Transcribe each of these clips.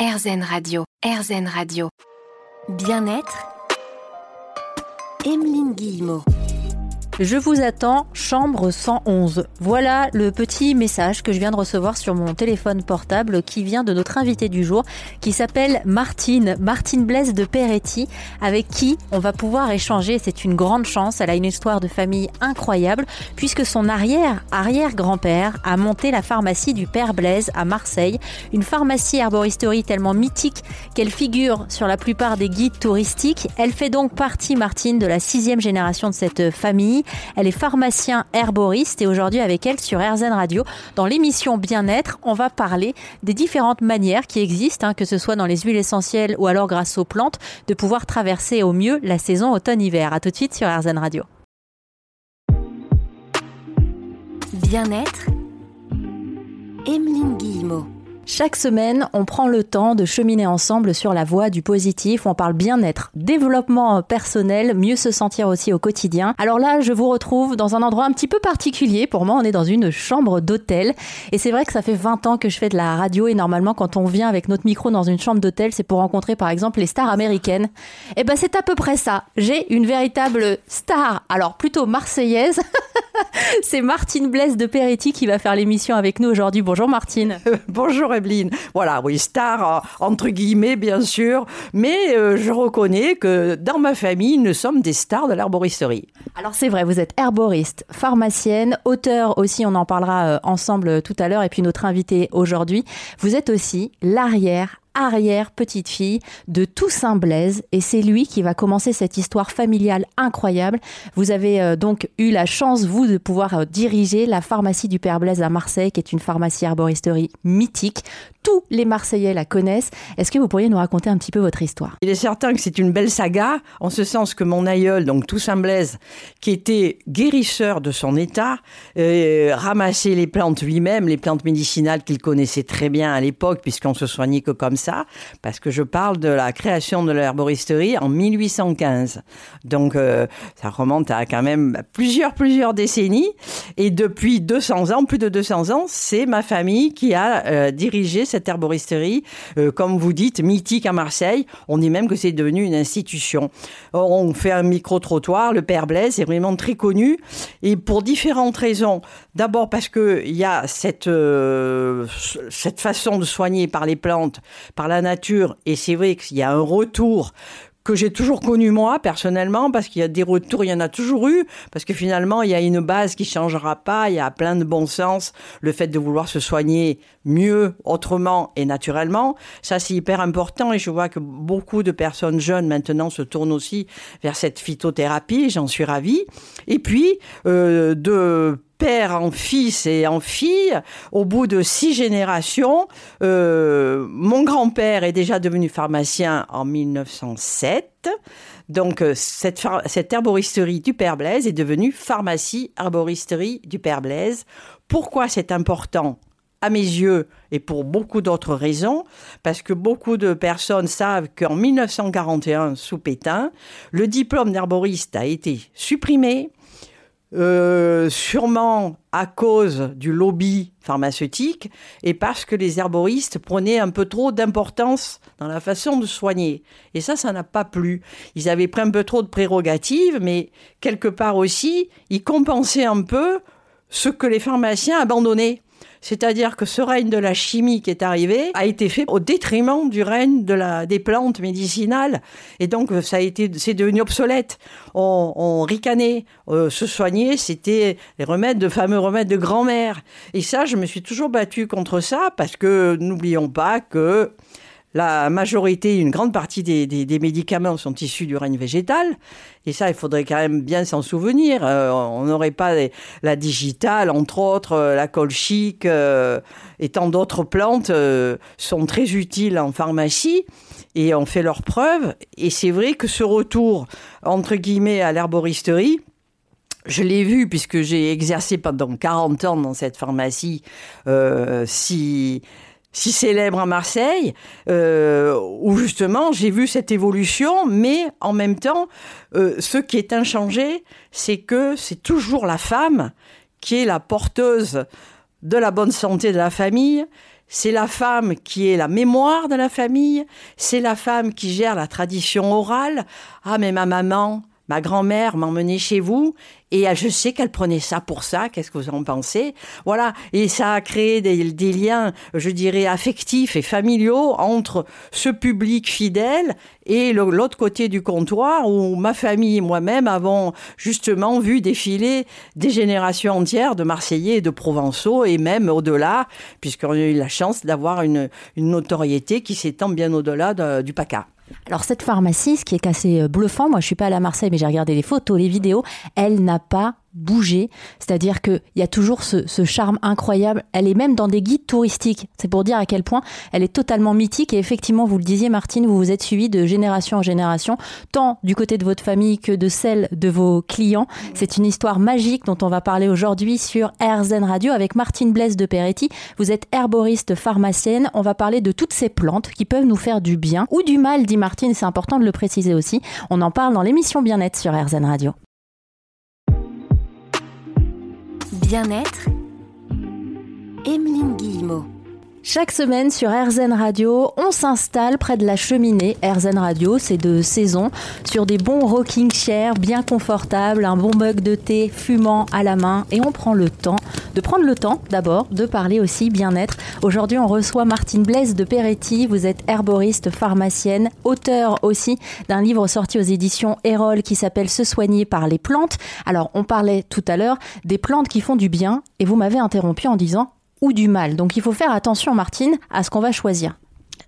RZN Radio, RZN Radio. Bien-être, Emeline Guillemot. Je vous attends, chambre 111. Voilà le petit message que je viens de recevoir sur mon téléphone portable qui vient de notre invité du jour qui s'appelle Martine, Martine Blaise de Peretti, avec qui on va pouvoir échanger. C'est une grande chance. Elle a une histoire de famille incroyable puisque son arrière, arrière-grand-père a monté la pharmacie du Père Blaise à Marseille. Une pharmacie herboristerie tellement mythique qu'elle figure sur la plupart des guides touristiques. Elle fait donc partie, Martine, de la sixième génération de cette famille. Elle est pharmacien herboriste et aujourd'hui avec elle sur RZN Radio, dans l'émission Bien-être, on va parler des différentes manières qui existent, hein, que ce soit dans les huiles essentielles ou alors grâce aux plantes, de pouvoir traverser au mieux la saison automne-hiver. À tout de suite sur RZN Radio. Bien-être, Emeline Guillemot. Chaque semaine, on prend le temps de cheminer ensemble sur la voie du positif. On parle bien-être, développement personnel, mieux se sentir aussi au quotidien. Alors là, je vous retrouve dans un endroit un petit peu particulier. Pour moi, on est dans une chambre d'hôtel. Et c'est vrai que ça fait 20 ans que je fais de la radio et normalement, quand on vient avec notre micro dans une chambre d'hôtel, c'est pour rencontrer par exemple les stars américaines. Et ben, c'est à peu près ça. J'ai une véritable star. Alors plutôt marseillaise. c'est Martine Blaise de Peretti qui va faire l'émission avec nous aujourd'hui. Bonjour Martine. Bonjour voilà, oui, star euh, entre guillemets, bien sûr, mais euh, je reconnais que dans ma famille, nous sommes des stars de l'herboristerie. Alors c'est vrai, vous êtes herboriste, pharmacienne, auteur aussi, on en parlera euh, ensemble tout à l'heure, et puis notre invité aujourd'hui, vous êtes aussi l'arrière arrière petite fille de Toussaint Blaise et c'est lui qui va commencer cette histoire familiale incroyable. Vous avez donc eu la chance, vous, de pouvoir diriger la pharmacie du Père Blaise à Marseille, qui est une pharmacie herboristerie mythique. Tous les Marseillais la connaissent. Est-ce que vous pourriez nous raconter un petit peu votre histoire? Il est certain que c'est une belle saga, en ce sens que mon aïeul, donc Toussaint Blaise, qui était guérisseur de son état, euh, ramassait les plantes lui-même, les plantes médicinales qu'il connaissait très bien à l'époque, puisqu'on se soignait que comme ça, parce que je parle de la création de l'herboristerie en 1815. Donc euh, ça remonte à quand même plusieurs, plusieurs décennies. Et depuis 200 ans, plus de 200 ans, c'est ma famille qui a euh, dirigé cette herboristerie, euh, comme vous dites, mythique à Marseille. On dit même que c'est devenu une institution. On fait un micro-trottoir, le Père Blaise est vraiment très connu, et pour différentes raisons. D'abord parce qu'il y a cette, cette façon de soigner par les plantes, par la nature, et c'est vrai qu'il y a un retour que j'ai toujours connu moi personnellement parce qu'il y a des retours, il y en a toujours eu parce que finalement il y a une base qui changera pas, il y a plein de bon sens, le fait de vouloir se soigner mieux, autrement et naturellement, ça c'est hyper important. Et je vois que beaucoup de personnes jeunes maintenant se tournent aussi vers cette phytothérapie, j'en suis ravie. Et puis euh, de père en fils et en fille, au bout de six générations, euh, mon grand-père est déjà devenu pharmacien en 1907. Donc, euh, cette, cette herboristerie du Père Blaise est devenue pharmacie herboristerie du Père Blaise. Pourquoi c'est important à mes yeux et pour beaucoup d'autres raisons, parce que beaucoup de personnes savent qu'en 1941, sous Pétain, le diplôme d'herboriste a été supprimé, euh, sûrement à cause du lobby pharmaceutique et parce que les herboristes prenaient un peu trop d'importance dans la façon de soigner. Et ça, ça n'a pas plu. Ils avaient pris un peu trop de prérogatives, mais quelque part aussi, ils compensaient un peu ce que les pharmaciens abandonnaient. C'est-à-dire que ce règne de la chimie qui est arrivé a été fait au détriment du règne de la, des plantes médicinales. Et donc, ça a été, c'est devenu obsolète. On, ricanait. Euh, se soigner, c'était les remèdes, de fameux remèdes de grand-mère. Et ça, je me suis toujours battue contre ça parce que n'oublions pas que la majorité, une grande partie des, médicaments sont issus du règne végétal. Et ça, il faudrait quand même bien s'en souvenir. Euh, on n'aurait pas la digitale, entre autres, euh, la colchique euh, et tant d'autres plantes sont très utiles en pharmacie et ont fait leurs preuves. Et c'est vrai que ce retour, entre guillemets, à l'herboristerie, je l'ai vu puisque j'ai exercé pendant 40 ans dans cette pharmacie si si célèbre à Marseille, euh, où justement j'ai vu cette évolution, mais en même temps, euh, ce qui est inchangé, c'est que c'est toujours la femme qui est la porteuse de la bonne santé de la famille, c'est la femme qui est la mémoire de la famille, c'est la femme qui gère la tradition orale. Ah, mais ma maman, ma grand-mère m'emmenait chez vous et je sais qu'elle prenait ça pour ça. Qu'est-ce que vous en pensez? Voilà. Et ça a créé des, liens, je dirais, affectifs et familiaux entre ce public fidèle et l'autre côté du comptoir où ma famille et moi-même avons justement vu défiler des générations entières de Marseillais et de Provençaux et même au-delà, puisqu'on a eu la chance d'avoir une, notoriété qui s'étend bien au-delà du PACA. Alors cette pharmacie, ce qui est assez euh, bluffant, moi je suis pas allée à Marseille, mais j'ai regardé les photos, les vidéos, elle n'a pas bouger. C'est-à-dire qu'il y a toujours ce, charme incroyable. Elle est même dans des guides touristiques. C'est pour dire à quel point elle est totalement mythique. Et effectivement, vous le disiez, Martine, vous vous êtes suivi de génération en génération, tant du côté de votre famille que de celle de vos clients. C'est une histoire magique dont on va parler aujourd'hui sur RZN Radio avec Martine Blaise de Peretti. Vous êtes herboriste pharmacienne. On va parler de toutes ces plantes qui peuvent nous faire du bien ou du mal, dit Martine. C'est important de le préciser aussi. On en parle dans l'émission Bien-être sur RZN Radio. Bien-être, Emeline Guillemot. Chaque semaine sur RZN Radio, on s'installe près de la cheminée. RZN Radio, c'est de saison, sur des bons rocking chairs bien confortables, un bon mug de thé fumant à la main et on prend le temps de prendre le temps d'abord de parler aussi bien-être. Aujourd'hui, on reçoit Martine Blaise de Peretti. Vous êtes herboriste, pharmacienne, auteur aussi d'un livre sorti aux éditions Erol qui s'appelle Se soigner par les plantes. Alors, on parlait tout à l'heure des plantes qui font du bien et vous m'avez interrompu en disant ou du mal. Donc il faut faire attention, Martine, à ce qu'on va choisir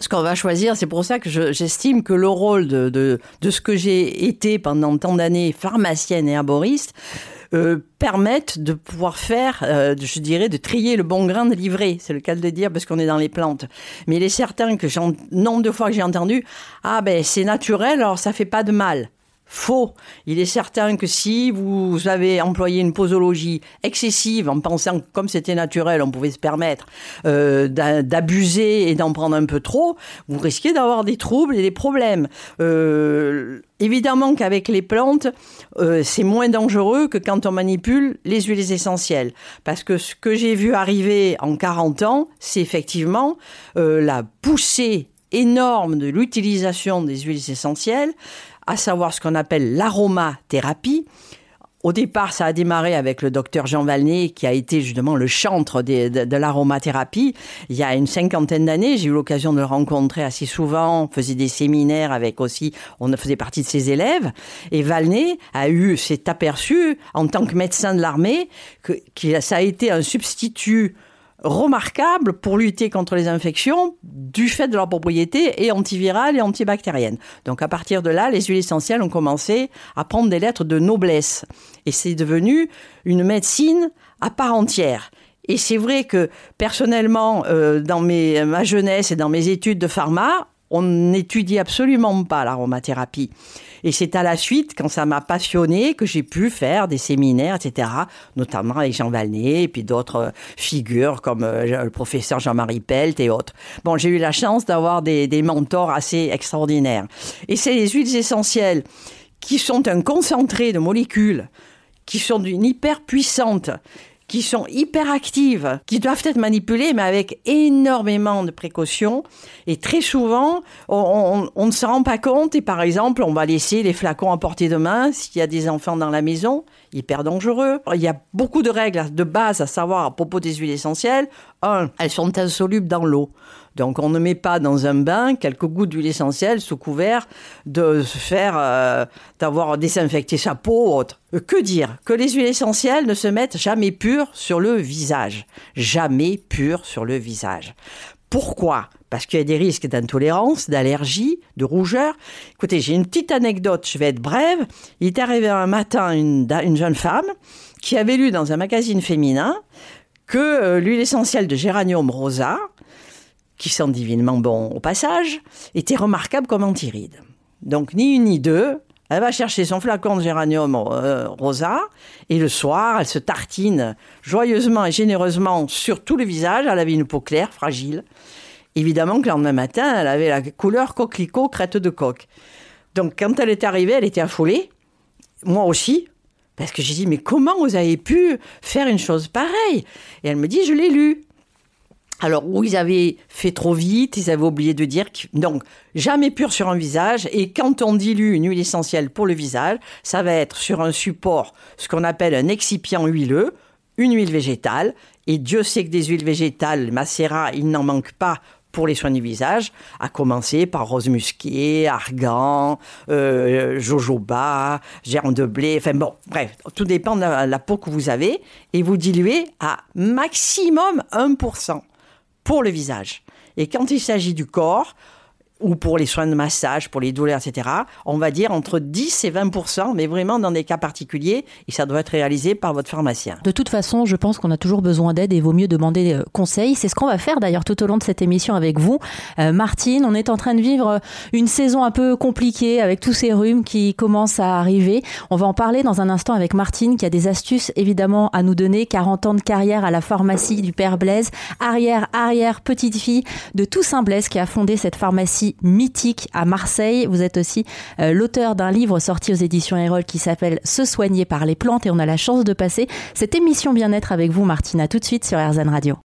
ce qu'on va choisir. C'est pour ça que j'estime que le rôle de, de, ce que j'ai été pendant tant d'années, pharmacienne et herboriste, euh, permettent de pouvoir faire, euh, je dirais, de trier le bon grain de livret. C'est le cas de le dire parce qu'on est dans les plantes. Mais il est certain que nombre de fois que j'ai entendu, ah ben c'est naturel, alors ça fait pas de mal. Faux. Il est certain que si vous avez employé une posologie excessive en pensant que comme c'était naturel, on pouvait se permettre euh, d'abuser et d'en prendre un peu trop, vous risquez d'avoir des troubles et des problèmes. Euh, évidemment qu'avec les plantes, euh, c'est moins dangereux que quand on manipule les huiles essentielles. Parce que ce que j'ai vu arriver en 40 ans, c'est effectivement la poussée énorme de l'utilisation des huiles essentielles à savoir ce qu'on appelle l'aromathérapie. Au départ, ça a démarré avec le docteur Jean Valnet, qui a été justement le chantre de, l'aromathérapie. Il y a une cinquantaine d'années, j'ai eu l'occasion de le rencontrer assez souvent, on faisait des séminaires avec aussi, on faisait partie de ses élèves. Et Valnet a eu, s'est aperçu, en tant que médecin de l'armée, que ça a été un substitut remarquable pour lutter contre les infections du fait de leur propriété et antivirale et antibactérienne. Donc à partir de là, les huiles essentielles ont commencé à prendre des lettres de noblesse et c'est devenu une médecine à part entière. Et c'est vrai que personnellement, euh, dans mes, ma jeunesse et dans mes études de pharma, on n'étudie absolument pas l'aromathérapie. Et c'est à la suite, quand ça m'a passionné, que j'ai pu faire des séminaires, etc., notamment avec Jean Valnet et puis d'autres euh, figures comme euh, le professeur Jean-Marie Pelt et autres. Bon, j'ai eu la chance d'avoir des, des mentors assez extraordinaires. Et c'est les huiles essentielles qui sont un concentré de molécules qui sont d'une hyper puissante qui sont hyper actives, qui doivent être manipulées, mais avec énormément de précautions. Et très souvent, on, ne se rend pas compte. Et par exemple, on va laisser les flacons à portée de main s'il y a des enfants dans la maison, hyper dangereux. Il y a beaucoup de règles de base à savoir à propos des huiles essentielles. Un, elles sont insolubles dans l'eau. Donc on ne met pas dans un bain quelques gouttes d'huile essentielle sous couvert de faire euh, d'avoir désinfecté sa peau ou autre. Euh, que dire? Que les huiles essentielles ne se mettent jamais pures sur le visage. Jamais pures sur le visage. Pourquoi? Parce qu'il y a des risques d'intolérance, d'allergie, de rougeur. Écoutez, j'ai une petite anecdote, je vais être brève. Il est arrivé un matin une, une jeune femme qui avait lu dans un magazine féminin que euh, l'huile essentielle de géranium rosa, qui sent divinement bon au passage, était remarquable comme antiride. Donc ni une ni deux, elle va chercher son flacon de géranium euh, rosa et le soir, elle se tartine joyeusement et généreusement sur tout le visage. Elle avait une peau claire, fragile. Évidemment que le lendemain matin, elle avait la couleur coquelicot, crête de coq. Donc quand elle est arrivée, elle était affolée. Moi aussi. Parce que j'ai dit, mais comment vous avez pu faire une chose pareille? Et elle me dit, je l'ai lu. Alors, où ils avaient fait trop vite, ils avaient oublié de dire que, donc, jamais pur sur un visage. Et quand on dilue une huile essentielle pour le visage, ça va être sur un support, ce qu'on appelle un excipient huileux, une huile végétale. Et Dieu sait que des huiles végétales, macérat, il n'en manque pas pour les soins du visage, à commencer par rose musquée, argan, euh, jojoba, germe de blé, enfin bon, bref, tout dépend de la, la peau que vous avez, et vous diluez à maximum 1% pour le visage. Et quand il s'agit du corps, ou pour les soins de massage, pour les douleurs, etc., on va dire entre 10 et 20% mais vraiment dans des cas particuliers, et ça doit être réalisé par votre pharmacien. De toute façon, je pense qu'on a toujours besoin d'aide et vaut mieux demander euh, conseil. C'est ce qu'on va faire d'ailleurs tout au long de cette émission avec vous. Euh, Martine, on est en train de vivre une saison un peu compliquée avec tous ces rhumes qui commencent à arriver. On va en parler dans un instant avec Martine qui a des astuces évidemment à nous donner. 40 ans de carrière à la pharmacie du Père Blaise, arrière, arrière, petite fille de Toussaint Blaise qui a fondé cette pharmacie mythique à Marseille. Vous êtes aussi euh, l'auteur d'un livre sorti aux éditions Erol qui s'appelle Se soigner par les plantes et on a la chance de passer cette émission bien-être avec vous Martina tout de suite sur RZN Radio.